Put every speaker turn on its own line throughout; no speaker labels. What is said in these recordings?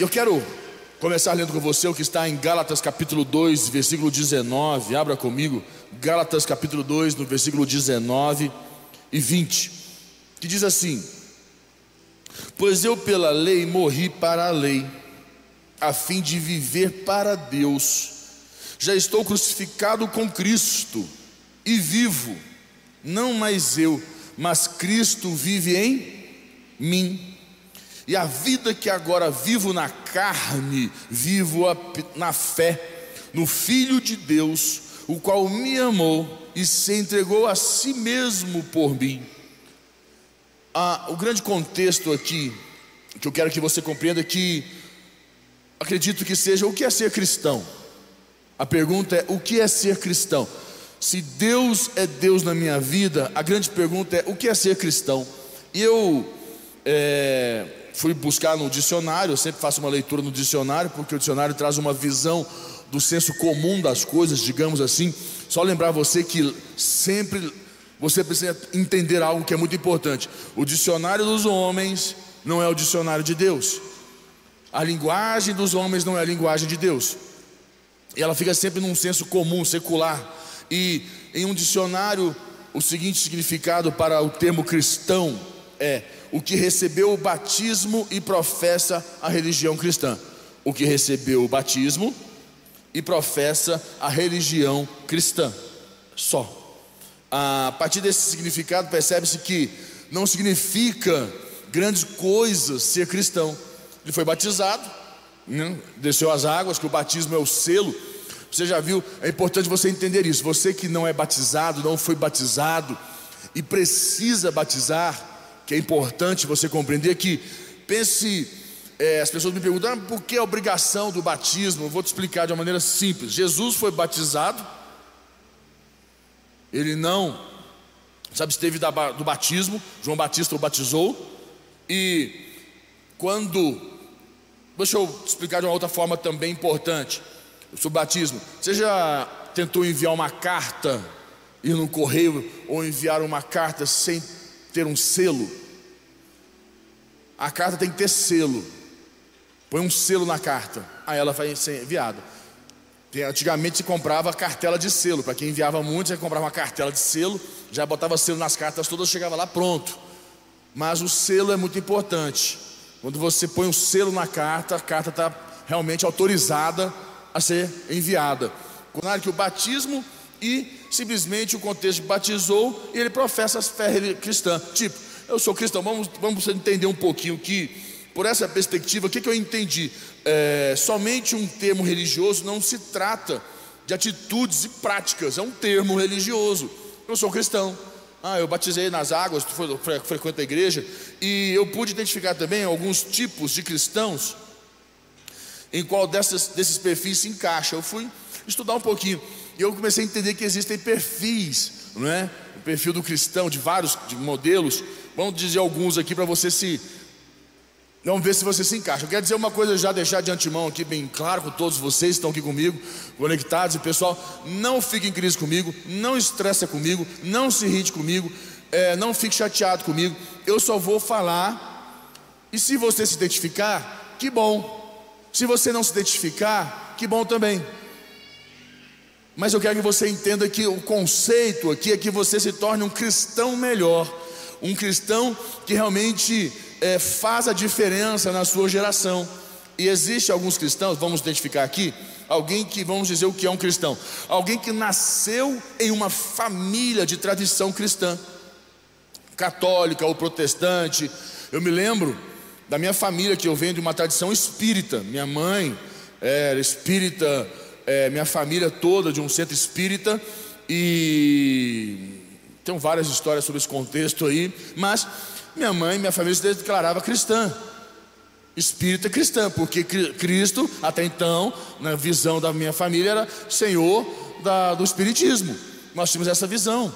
Eu quero começar lendo com você o que está em Gálatas capítulo 2, versículo 19. Abra comigo, Gálatas capítulo 2, no versículo 19 e 20, que diz assim: Pois eu pela lei morri para a lei, a fim de viver para Deus. Já estou crucificado com Cristo e vivo, não mais eu, mas Cristo vive em mim. E a vida que agora vivo na carne, vivo na fé, no Filho de Deus, o qual me amou e se entregou a si mesmo por mim. Ah, o grande contexto aqui, que eu quero que você compreenda, é que acredito que seja o que é ser cristão. A pergunta é: o que é ser cristão? Se Deus é Deus na minha vida, a grande pergunta é: o que é ser cristão? E eu é, fui buscar no dicionário, eu sempre faço uma leitura no dicionário, porque o dicionário traz uma visão do senso comum das coisas, digamos assim. Só lembrar você que sempre você precisa entender algo que é muito importante. O dicionário dos homens não é o dicionário de Deus. A linguagem dos homens não é a linguagem de Deus. E ela fica sempre num senso comum, secular. E em um dicionário, o seguinte significado para o termo cristão é o que recebeu o batismo e professa a religião cristã. O que recebeu o batismo e professa a religião cristã. Só. A partir desse significado, percebe-se que não significa grandes coisas ser cristão. Ele foi batizado, né? desceu as águas, que o batismo é o selo. Você já viu, é importante você entender isso. Você que não é batizado, não foi batizado e precisa batizar, que é importante você compreender que, pense, é, as pessoas me perguntam, ah, por que a obrigação do batismo? Eu vou te explicar de uma maneira simples. Jesus foi batizado, ele não se absteve do batismo, João Batista o batizou, e quando, deixa eu explicar de uma outra forma também importante, sobre o batismo, você já tentou enviar uma carta, ir no correio, ou enviar uma carta sem ter um selo? A carta tem que ter selo. Põe um selo na carta, aí ela vai ser enviada. Antigamente se comprava cartela de selo. Para quem enviava muito, você comprava uma cartela de selo, já botava selo nas cartas todas, chegava lá pronto. Mas o selo é muito importante. Quando você põe um selo na carta, a carta está realmente autorizada a ser enviada. Quando que o batismo e simplesmente o contexto batizou e ele professa a fé cristã. Tipo, eu sou cristão, vamos, vamos entender um pouquinho que, por essa perspectiva, o que, que eu entendi? É, somente um termo religioso não se trata de atitudes e práticas, é um termo religioso. Eu sou cristão, ah, eu batizei nas águas, frequento a igreja, e eu pude identificar também alguns tipos de cristãos em qual dessas, desses perfis se encaixa. Eu fui estudar um pouquinho e eu comecei a entender que existem perfis, não é? O perfil do cristão, de vários de modelos, Vamos dizer alguns aqui para você se. Vamos ver se você se encaixa. Eu quero dizer uma coisa já deixar de antemão aqui bem claro com todos vocês que estão aqui comigo, conectados. E pessoal, não fique em crise comigo, não estressa comigo, não se irrite comigo, é, não fique chateado comigo. Eu só vou falar. E se você se identificar, que bom. Se você não se identificar, que bom também. Mas eu quero que você entenda que o conceito aqui é que você se torne um cristão melhor um cristão que realmente é, faz a diferença na sua geração. E existe alguns cristãos, vamos identificar aqui, alguém que vamos dizer o que é um cristão, alguém que nasceu em uma família de tradição cristã, católica ou protestante. Eu me lembro da minha família que eu venho de uma tradição espírita. Minha mãe era espírita, é, minha família toda de um centro espírita e tem várias histórias sobre esse contexto aí, mas minha mãe, minha família se declarava cristã, espírita cristã, porque Cristo, até então, na visão da minha família, era Senhor da, do Espiritismo. Nós tínhamos essa visão,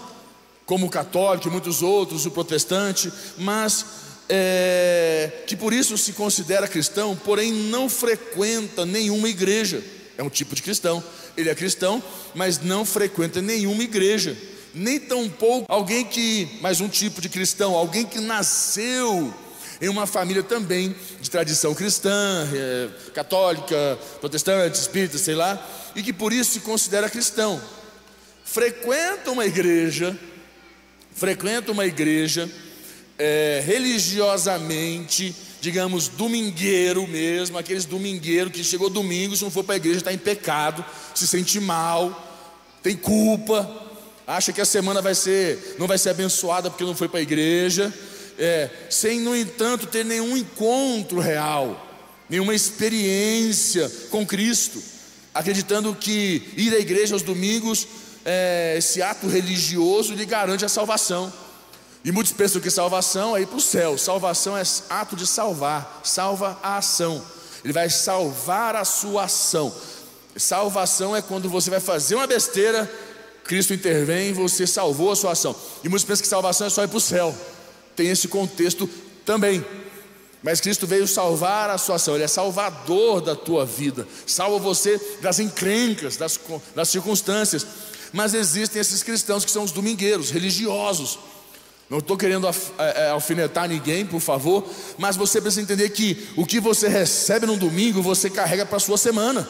como o católico e muitos outros, o protestante, mas é, que por isso se considera cristão, porém não frequenta nenhuma igreja. É um tipo de cristão. Ele é cristão, mas não frequenta nenhuma igreja nem tampouco alguém que, mais um tipo de cristão, alguém que nasceu em uma família também de tradição cristã, é, católica, protestante, espírita, sei lá, e que por isso se considera cristão. Frequenta uma igreja, frequenta uma igreja é, religiosamente, digamos, domingueiro mesmo, aqueles domingueiros que chegou domingo, se não for para a igreja, está em pecado, se sente mal, tem culpa, acha que a semana vai ser, não vai ser abençoada porque não foi para a igreja, é, sem, no entanto, ter nenhum encontro real, nenhuma experiência com Cristo, acreditando que ir à igreja aos domingos, é, esse ato religioso lhe garante a salvação. E muitos pensam que salvação é ir para o céu. Salvação é ato de salvar, salva a ação. Ele vai salvar a sua ação. Salvação é quando você vai fazer uma besteira, Cristo intervém e você salvou a sua ação. E muitos pensam que salvação é só ir para o céu. Tem esse contexto também. Mas Cristo veio salvar a sua ação, Ele é salvador da tua vida, salva você das encrencas, das, das circunstâncias. Mas existem esses cristãos que são os domingueiros, religiosos, não estou querendo é, alfinetar ninguém, por favor, mas você precisa entender que o que você recebe no domingo, você carrega para a sua semana.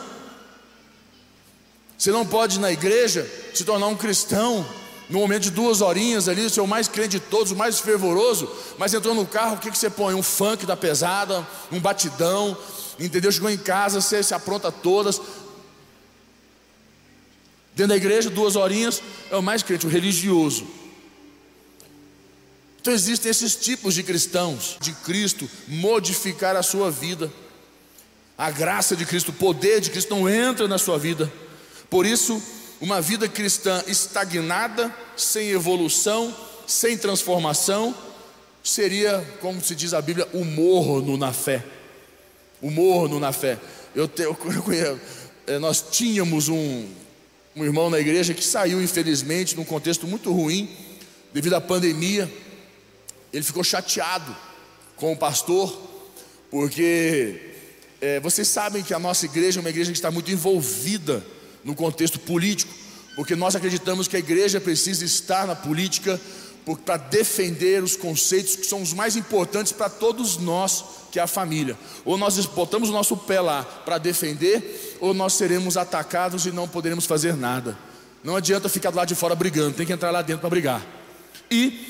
Você não pode ir na igreja se tornar um cristão no momento de duas horinhas ali, ser o mais crente de todos, o mais fervoroso, mas entrou no carro, o que, que você põe? Um funk da pesada, um batidão, entendeu? Chegou em casa, você se apronta todas. Dentro da igreja, duas horinhas, é o mais crente, o religioso. Então existem esses tipos de cristãos, de Cristo modificar a sua vida. A graça de Cristo, o poder de Cristo não entra na sua vida. Por isso, uma vida cristã estagnada, sem evolução, sem transformação, seria, como se diz a Bíblia, o morno na fé. O morno na fé. Eu, te, eu, eu, eh, nós tínhamos um, um irmão na igreja que saiu, infelizmente, num contexto muito ruim, devido à pandemia ele ficou chateado com o pastor, porque é, vocês sabem que a nossa igreja é uma igreja que está muito envolvida no contexto político, porque nós acreditamos que a igreja precisa estar na política para defender os conceitos que são os mais importantes para todos nós, que é a família. Ou nós botamos o nosso pé lá para defender, ou nós seremos atacados e não poderemos fazer nada. Não adianta ficar do lado de fora brigando, tem que entrar lá dentro para brigar. E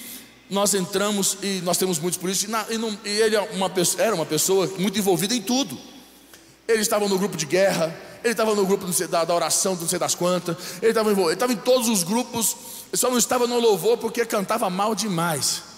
nós entramos e nós temos muitos políticos, e, na, e, não, e ele é uma, era uma pessoa muito envolvida em tudo. Ele estava no grupo de guerra, ele estava no grupo da, da oração, não sei das quantas, ele estava, ele estava em todos os grupos, ele só não estava no louvor porque cantava mal demais.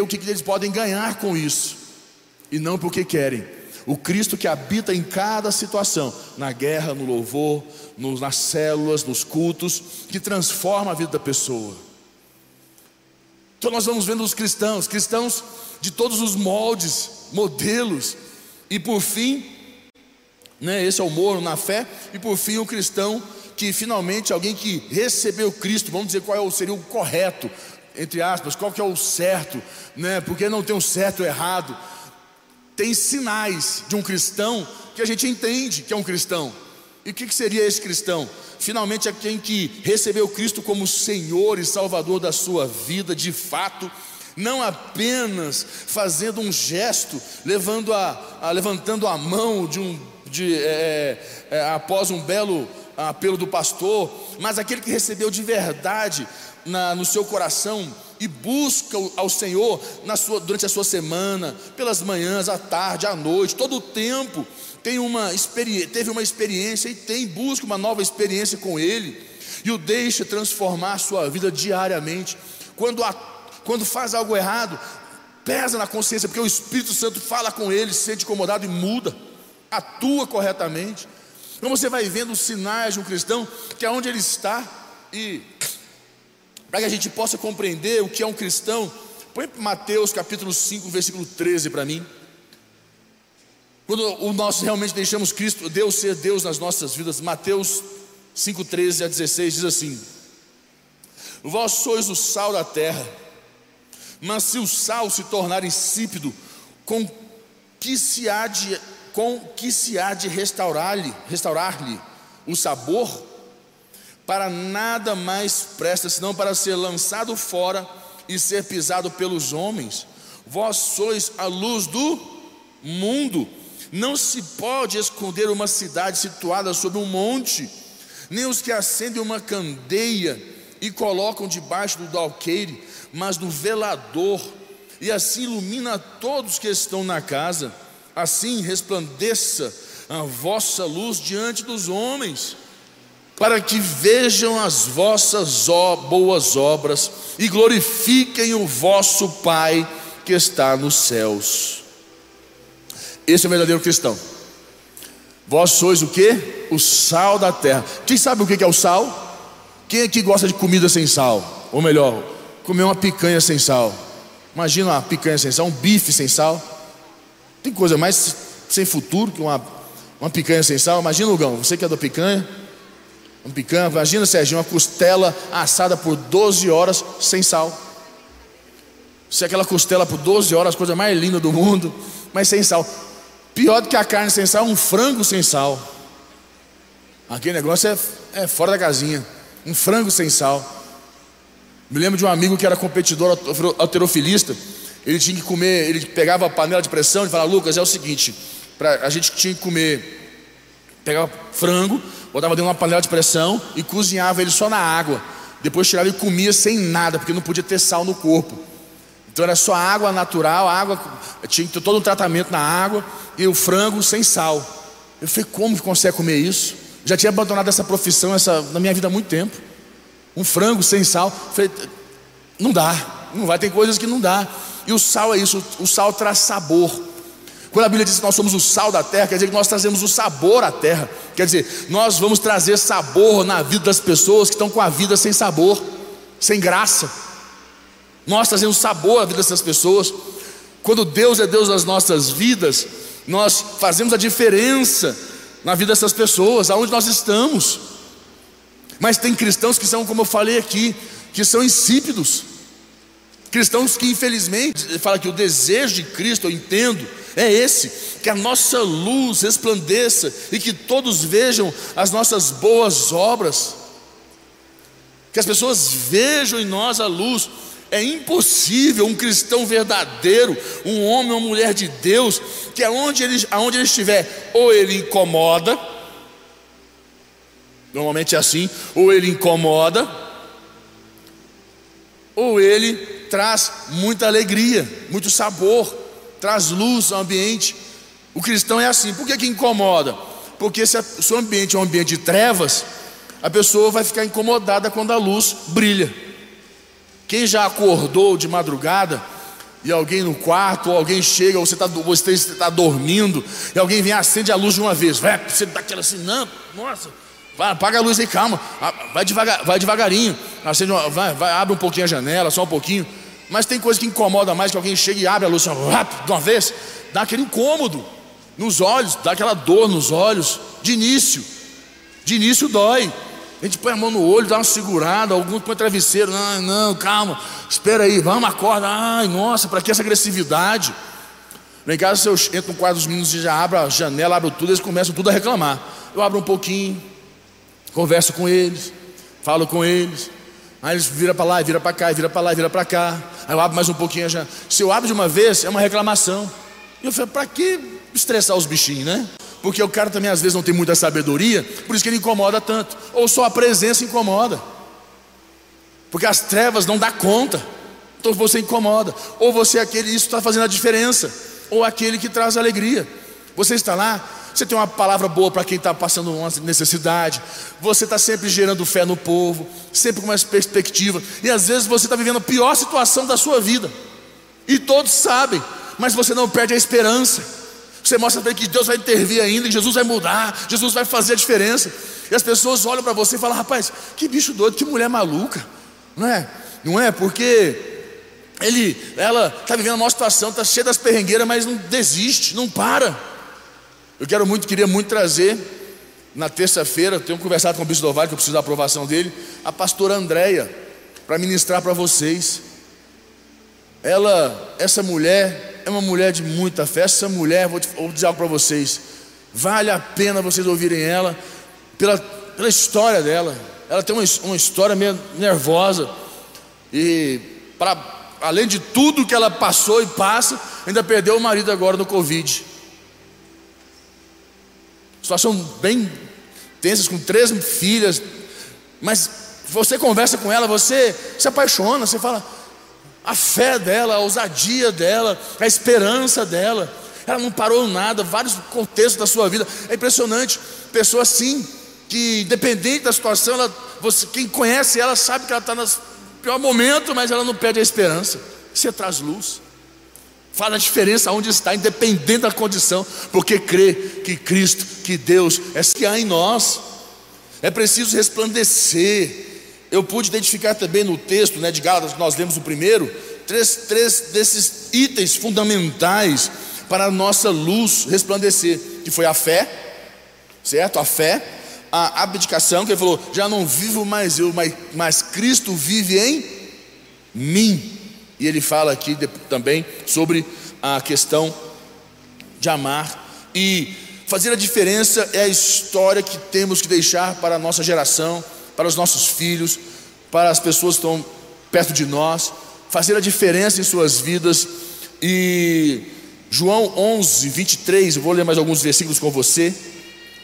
Ver o que eles podem ganhar com isso, e não porque querem. O Cristo que habita em cada situação, na guerra, no louvor, nas células, nos cultos, que transforma a vida da pessoa. Então nós vamos vendo os cristãos, cristãos de todos os moldes, modelos, e por fim, né, esse é o moro na fé, e por fim o cristão que finalmente alguém que recebeu Cristo, vamos dizer qual é seria o correto, entre aspas, qual que é o certo, né? Porque não tem um certo ou errado. Tem sinais de um cristão que a gente entende que é um cristão. E o que, que seria esse cristão? Finalmente é quem que recebeu Cristo como Senhor e Salvador da sua vida, de fato, não apenas fazendo um gesto, levando a, a levantando a mão de um de, é, é, após um belo apelo do pastor, mas aquele que recebeu de verdade na, no seu coração e busca ao Senhor sua, durante a sua semana, pelas manhãs, à tarde, à noite, todo o tempo, tem uma teve uma experiência e tem, busca uma nova experiência com Ele, e o deixa transformar a sua vida diariamente. Quando, a, quando faz algo errado, pesa na consciência, porque o Espírito Santo fala com ele, se sente incomodado e muda, atua corretamente. Então você vai vendo os sinais de um cristão, que é onde ele está, e para que a gente possa compreender o que é um cristão, põe Mateus capítulo 5, versículo 13 para mim. Quando nós realmente deixamos Cristo, Deus ser Deus nas nossas vidas, Mateus 5, 13 a 16 diz assim: Vós sois o sal da terra, mas se o sal se tornar insípido, com que se há de, com que se há de restaurar-lhe restaurar o sabor? Para nada mais presta senão para ser lançado fora e ser pisado pelos homens. Vós sois a luz do mundo. Não se pode esconder uma cidade situada sobre um monte, nem os que acendem uma candeia e colocam debaixo do alqueire, mas no velador, e assim ilumina todos que estão na casa. Assim resplandeça a vossa luz diante dos homens, para que vejam as vossas boas obras e glorifiquem o vosso Pai que está nos céus. Esse é o verdadeiro cristão. Vós sois o que? O sal da terra. Quem sabe o que é o sal? Quem aqui gosta de comida sem sal? Ou melhor, comer uma picanha sem sal. Imagina uma picanha sem sal, um bife sem sal. Tem coisa mais sem futuro que uma, uma picanha sem sal. Imagina, Lugão, você que é da picanha. Uma picanha, imagina, Sérgio, uma costela assada por 12 horas sem sal. Se aquela costela por 12 horas, coisa mais linda do mundo, mas sem sal. Pior do que a carne sem sal, um frango sem sal. Aquele negócio é, é fora da casinha. Um frango sem sal. Me lembro de um amigo que era competidor alterofilista. Ele tinha que comer, ele pegava a panela de pressão e falava: Lucas, é o seguinte, pra, a gente tinha que comer, pegava frango, botava dentro de uma panela de pressão e cozinhava ele só na água. Depois tirava e comia sem nada, porque não podia ter sal no corpo. Então era só água natural, água, tinha todo um tratamento na água e o frango sem sal. Eu falei, como que consegue comer isso? Já tinha abandonado essa profissão essa, na minha vida há muito tempo. Um frango sem sal. Eu falei, não dá, não vai, tem coisas que não dá. E o sal é isso, o sal traz sabor. Quando a Bíblia diz que nós somos o sal da terra, quer dizer que nós trazemos o sabor à terra. Quer dizer, nós vamos trazer sabor na vida das pessoas que estão com a vida sem sabor, sem graça. Nós trazemos sabor à vida dessas pessoas. Quando Deus é Deus das nossas vidas, nós fazemos a diferença na vida dessas pessoas, aonde nós estamos. Mas tem cristãos que são, como eu falei aqui, que são insípidos. Cristãos que infelizmente, fala que o desejo de Cristo, eu entendo, é esse, que a nossa luz resplandeça e que todos vejam as nossas boas obras. Que as pessoas vejam em nós a luz é impossível um cristão verdadeiro, um homem ou mulher de Deus, que aonde ele, aonde ele estiver, ou ele incomoda, normalmente é assim, ou ele incomoda, ou ele traz muita alegria, muito sabor, traz luz ao ambiente. O cristão é assim, por que, que incomoda? Porque se o seu ambiente é um ambiente de trevas, a pessoa vai ficar incomodada quando a luz brilha. Quem já acordou de madrugada e alguém no quarto, ou alguém chega, ou você está você tá dormindo, e alguém vem acende a luz de uma vez, vai, você dá aquela assim, não, nossa, vai, apaga a luz aí, calma, vai, devagar, vai devagarinho, acende uma, vai, vai, abre um pouquinho a janela, só um pouquinho. Mas tem coisa que incomoda mais que alguém chega e abre a luz assim, de uma vez, dá aquele incômodo nos olhos, dá aquela dor nos olhos, de início, de início dói. A gente põe a mão no olho, dá uma segurada, alguns põem travesseiro, não, não, calma, espera aí, vamos, acorda, ai, nossa, para que essa agressividade? Lá em casa, se eu entro no quarto dos meninos e já abro a janela, abro tudo, eles começam tudo a reclamar. Eu abro um pouquinho, converso com eles, falo com eles, aí eles viram para lá, viram para cá, viram para lá, viram para cá, aí eu abro mais um pouquinho já. Se eu abro de uma vez, é uma reclamação. E eu falei, para que estressar os bichinhos, né? porque o cara também às vezes não tem muita sabedoria, por isso que ele incomoda tanto, ou só a presença incomoda, porque as trevas não dá conta, então você incomoda, ou você é aquele, isso está fazendo a diferença, ou aquele que traz alegria. Você está lá, você tem uma palavra boa para quem está passando uma necessidade, você está sempre gerando fé no povo, sempre com uma perspectiva, e às vezes você está vivendo a pior situação da sua vida, e todos sabem, mas você não perde a esperança. Você mostra para que Deus vai intervir ainda, que Jesus vai mudar, Jesus vai fazer a diferença. E as pessoas olham para você e falam: rapaz, que bicho doido, que mulher maluca, não é? Não é? Porque ele, ela está vivendo uma situação, está cheia das perrengueiras, mas não desiste, não para. Eu quero muito, queria muito trazer na terça-feira, tenho conversado com o Bispo Dovalho, que eu preciso da aprovação dele, a pastora Andréia, para ministrar para vocês. Ela, essa mulher, é uma mulher de muita fé. Essa mulher, vou, vou dizer algo para vocês, vale a pena vocês ouvirem ela, pela, pela história dela. Ela tem uma, uma história meio nervosa, e para além de tudo que ela passou e passa, ainda perdeu o marido agora no Covid. Situação bem tensa, com três filhas, mas você conversa com ela, você se apaixona, você fala, a fé dela, a ousadia dela, a esperança dela, ela não parou nada, vários contextos da sua vida, é impressionante, pessoa assim, que independente da situação, ela, você, quem conhece ela sabe que ela está no pior momento, mas ela não perde a esperança, você traz luz, fala a diferença onde está, independente da condição, porque crê que Cristo, que Deus é que há em nós, é preciso resplandecer, eu pude identificar também no texto né, de Gálatas, que nós lemos o primeiro, três, três desses itens fundamentais para a nossa luz resplandecer, que foi a fé, certo? A fé, a abdicação, que ele falou, já não vivo mais eu, mas, mas Cristo vive em mim. E ele fala aqui também sobre a questão de amar e fazer a diferença é a história que temos que deixar para a nossa geração para os nossos filhos, para as pessoas que estão perto de nós, fazer a diferença em suas vidas. E João 11, 23, eu vou ler mais alguns versículos com você.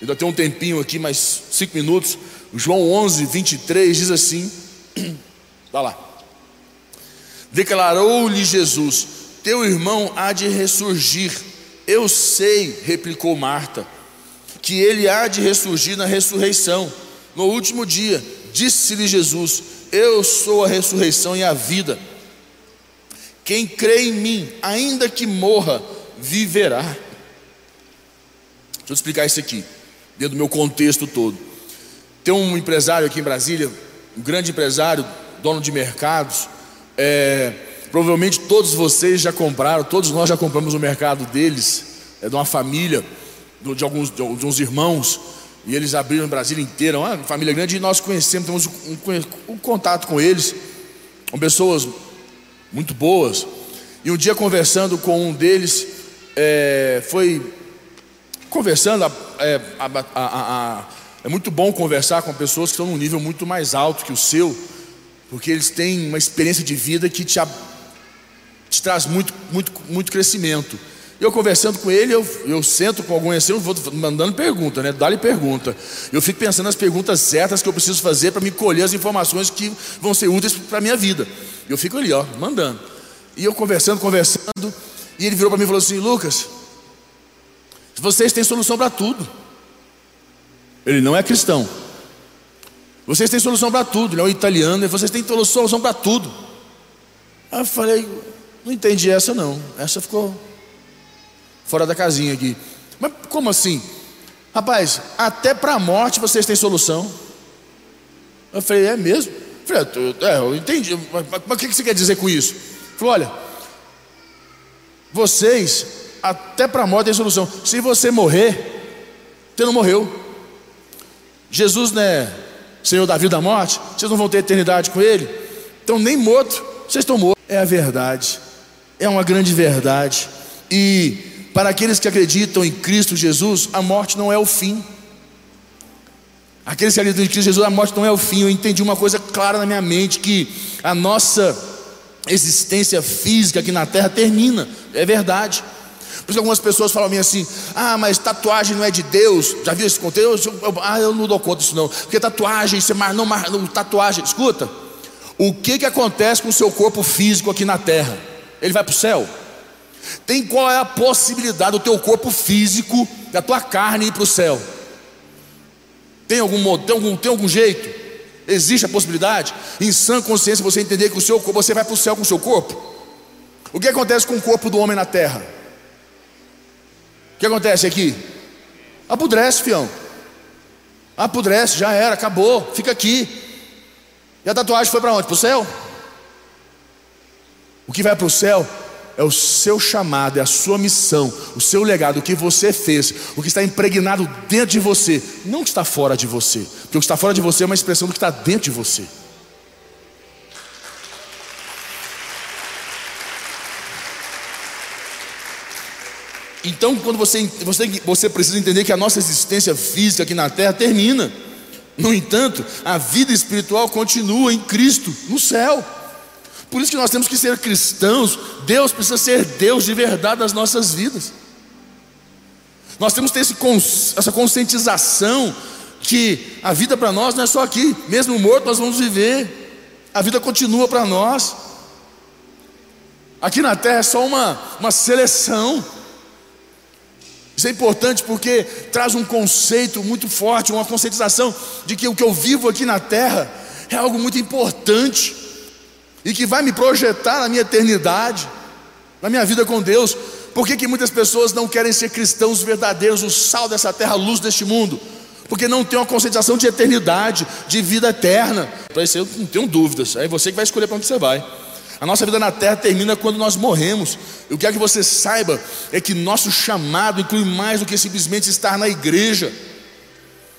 Ainda tem um tempinho aqui, mais cinco minutos. João 11, 23 diz assim: Está lá. Declarou-lhe Jesus: Teu irmão há de ressurgir. Eu sei, replicou Marta, que ele há de ressurgir na ressurreição no último dia, disse-lhe Jesus: Eu sou a ressurreição e a vida. Quem crê em mim, ainda que morra, viverá. Deixa eu explicar isso aqui, dentro do meu contexto todo. Tem um empresário aqui em Brasília, um grande empresário, dono de mercados. É, provavelmente todos vocês já compraram, todos nós já compramos o mercado deles, é de uma família, de, alguns, de uns irmãos. E eles abriram Brasília inteira, uma família grande, e nós conhecemos, temos um, um contato com eles, com pessoas muito boas. E um dia conversando com um deles, é, foi conversando, é, a, a, a, é muito bom conversar com pessoas que estão num nível muito mais alto que o seu, porque eles têm uma experiência de vida que te, te traz muito, muito, muito crescimento. Eu conversando com ele, eu, eu sento com algum assim, eu vou mandando pergunta, né? Dá-lhe pergunta. Eu fico pensando nas perguntas certas que eu preciso fazer para me colher as informações que vão ser úteis para a minha vida. Eu fico ali, ó, mandando. E eu conversando, conversando, e ele virou para mim e falou assim: Lucas, vocês têm solução para tudo. Ele não é cristão. Vocês têm solução para tudo. Ele é um italiano, e vocês têm solução para tudo. Aí eu falei: Não entendi essa, não. Essa ficou fora da casinha aqui. Mas como assim? Rapaz, até para a morte vocês têm solução. Eu falei, é mesmo? Eu falei, é, eu entendi, mas, mas o que você quer dizer com isso? Ele falou, olha, vocês, até para a morte tem solução. Se você morrer, você não morreu. Jesus não é Senhor da vida e da morte, vocês não vão ter eternidade com Ele. Então, nem morto, vocês estão mortos. É a verdade, é uma grande verdade. E para aqueles que acreditam em Cristo Jesus, a morte não é o fim. Aqueles que acreditam em Cristo Jesus, a morte não é o fim. Eu entendi uma coisa clara na minha mente: que a nossa existência física aqui na terra termina. É verdade. Por isso algumas pessoas falam a mim assim: ah, mas tatuagem não é de Deus. Já viu esse conteúdo? Eu, eu, ah, eu não dou conta disso não. Porque tatuagem, você não, não tatuagem. Escuta, o que, que acontece com o seu corpo físico aqui na terra? Ele vai para o céu? Tem qual é a possibilidade do teu corpo físico, da tua carne ir para o céu? Tem algum, tem, algum, tem algum jeito? Existe a possibilidade? Em sã consciência você entender que o seu você vai para o céu com o seu corpo? O que acontece com o corpo do homem na terra? O que acontece aqui? Apodrece, fião. Apodrece, já era, acabou, fica aqui. E a tatuagem foi para onde? Para o céu? O que vai para o céu é o seu chamado, é a sua missão, o seu legado, o que você fez, o que está impregnado dentro de você, não o que está fora de você, porque o que está fora de você é uma expressão do que está dentro de você. Então, quando você, você, você precisa entender que a nossa existência física aqui na terra termina. No entanto, a vida espiritual continua em Cristo, no céu. Por isso que nós temos que ser cristãos. Deus precisa ser Deus de verdade nas nossas vidas. Nós temos que ter esse, essa conscientização que a vida para nós não é só aqui, mesmo morto nós vamos viver. A vida continua para nós. Aqui na terra é só uma, uma seleção. Isso é importante porque traz um conceito muito forte, uma conscientização de que o que eu vivo aqui na terra é algo muito importante e que vai me projetar na minha eternidade, na minha vida com Deus. Por que, que muitas pessoas não querem ser cristãos verdadeiros, o sal dessa terra, a luz deste mundo? Porque não tem uma conscientização de eternidade, de vida eterna. Para isso eu não tenho dúvidas, é você que vai escolher para onde você vai. A nossa vida na terra termina quando nós morremos. Eu quero que você saiba é que nosso chamado inclui mais do que simplesmente estar na igreja,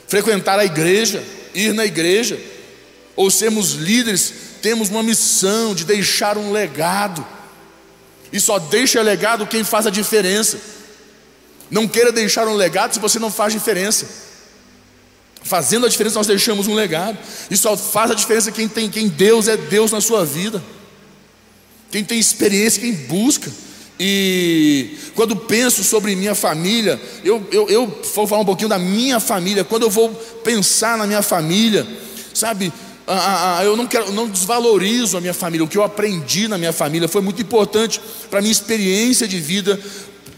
frequentar a igreja, ir na igreja, ou sermos líderes, temos uma missão de deixar um legado. E só deixa legado quem faz a diferença. Não queira deixar um legado se você não faz diferença. Fazendo a diferença, nós deixamos um legado. E só faz a diferença quem tem, quem Deus é Deus na sua vida quem tem experiência, quem busca. E quando penso sobre minha família, eu, eu, eu vou falar um pouquinho da minha família. Quando eu vou pensar na minha família, sabe, eu não quero, não desvalorizo a minha família. O que eu aprendi na minha família foi muito importante para a minha experiência de vida,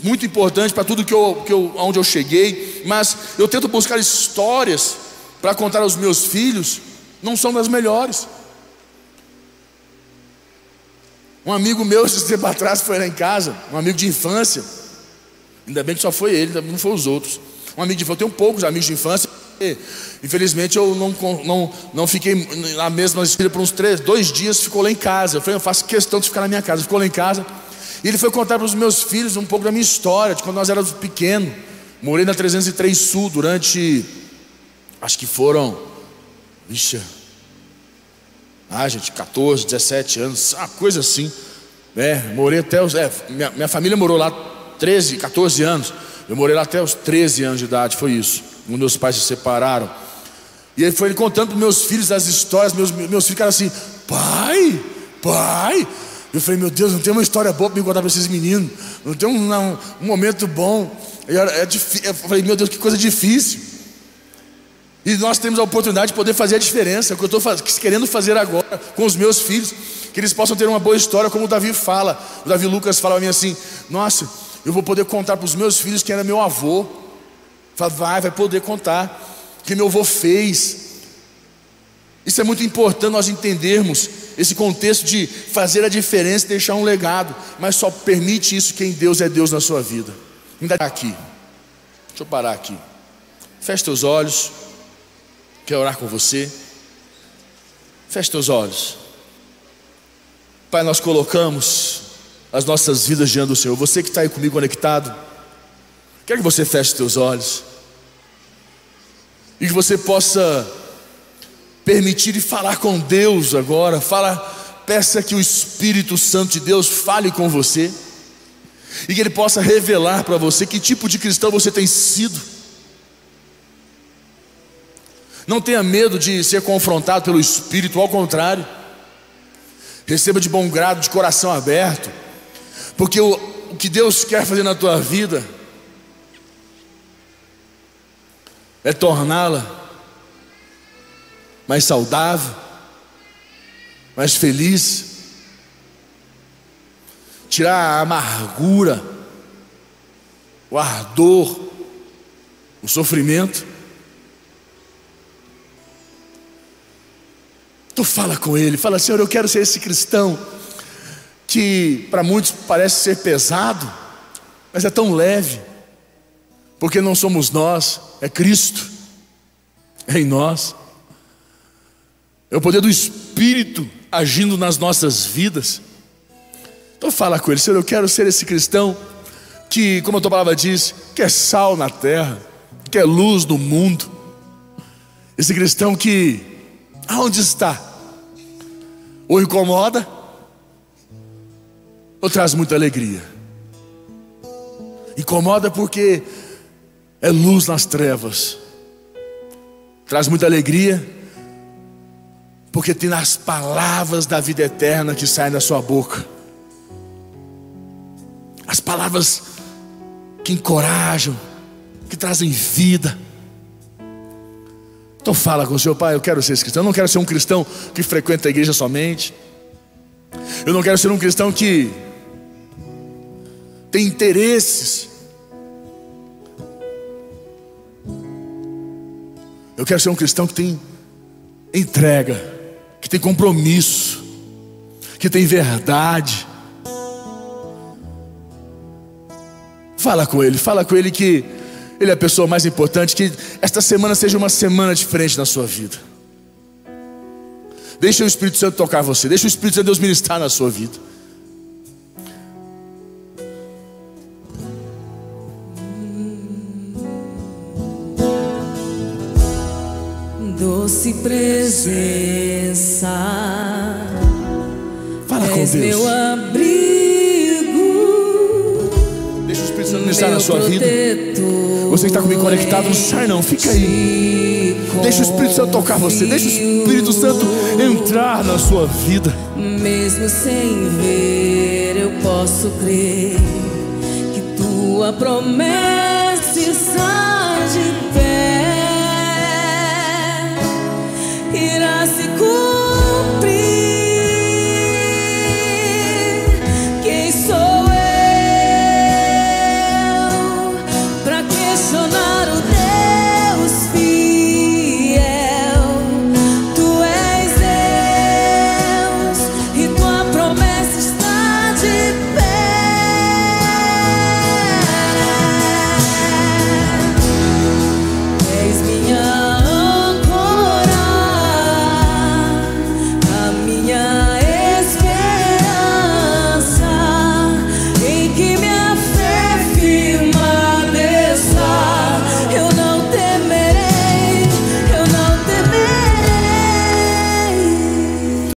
muito importante para tudo que eu, que eu, onde eu cheguei. Mas eu tento buscar histórias para contar aos meus filhos, não são das melhores. Um amigo meu, esse tempo atrás, foi lá em casa, um amigo de infância. Ainda bem que só foi ele, não foi os outros. Um amigo de infância, eu tenho poucos amigos de infância. Infelizmente eu não, não, não fiquei na mesma esquina por uns três, dois dias, ficou lá em casa. Eu falei, eu faço questão de ficar na minha casa. Ficou lá em casa. E ele foi contar para os meus filhos um pouco da minha história, de quando nós éramos pequenos. Morei na 303 Sul durante, acho que foram, vixe, ah, gente, 14, 17 anos, uma coisa assim. É, morei até os. É, minha, minha família morou lá 13, 14 anos. Eu morei lá até os 13 anos de idade, foi isso. Quando meus pais se separaram. E ele foi contando para meus filhos as histórias. Meus, meus filhos ficaram assim: pai, pai. Eu falei: meu Deus, não tem uma história boa para me contar para esses meninos. Não tem um, um, um momento bom. Eu, é, eu falei: meu Deus, que coisa difícil. E nós temos a oportunidade de poder fazer a diferença, o que eu estou querendo fazer agora com os meus filhos, que eles possam ter uma boa história, como o Davi fala. O Davi Lucas fala a mim assim: Nossa, eu vou poder contar para os meus filhos quem era meu avô. Fala, vai, vai poder contar que meu avô fez. Isso é muito importante nós entendermos esse contexto de fazer a diferença deixar um legado, mas só permite isso quem Deus é Deus na sua vida. Ainda aqui, deixa eu parar aqui. Feche teus olhos. Quero orar com você. Feche teus olhos. Pai, nós colocamos as nossas vidas diante do Senhor. Você que está aí comigo conectado, quero que você feche teus olhos. E que você possa permitir e falar com Deus agora. Fala, peça que o Espírito Santo de Deus fale com você. E que Ele possa revelar para você que tipo de cristão você tem sido não tenha medo de ser confrontado pelo Espírito, ao contrário. Receba de bom grado, de coração aberto, porque o, que Deus quer fazer na tua vida é torná-la mais saudável, mais feliz, tirar a amargura, o ardor, o sofrimento. Tu fala com ele, fala, Senhor, eu quero ser esse cristão que para muitos parece ser pesado, mas é tão leve, porque não somos nós, é Cristo, é em nós, é o poder do Espírito agindo nas nossas vidas. Então fala com ele, Senhor, eu quero ser esse cristão que, como a tua palavra diz, que é sal na terra, que é luz no mundo. Esse cristão que, aonde está? Ou incomoda, ou traz muita alegria. Incomoda porque é luz nas trevas, traz muita alegria, porque tem as palavras da vida eterna que saem da sua boca, as palavras que encorajam, que trazem vida. Então fala com o seu pai, eu quero ser cristão, eu não quero ser um cristão que frequenta a igreja somente. Eu não quero ser um cristão que tem interesses. Eu quero ser um cristão que tem entrega, que tem compromisso, que tem verdade. Fala com ele, fala com ele que ele é a pessoa mais importante, que esta semana seja uma semana diferente na sua vida. Deixa o Espírito Santo tocar você, deixa o Espírito Santo Deus ministrar na sua vida.
doce presença.
Fala com Deus.
Meu abrigo.
Deixa o Espírito Santo ministrar na sua vida. Você que está comigo conectado, não sai não, fica aí. Deixa o Espírito Santo tocar você, deixa o Espírito Santo entrar na sua vida.
Mesmo sem ver, eu posso crer que tua promessa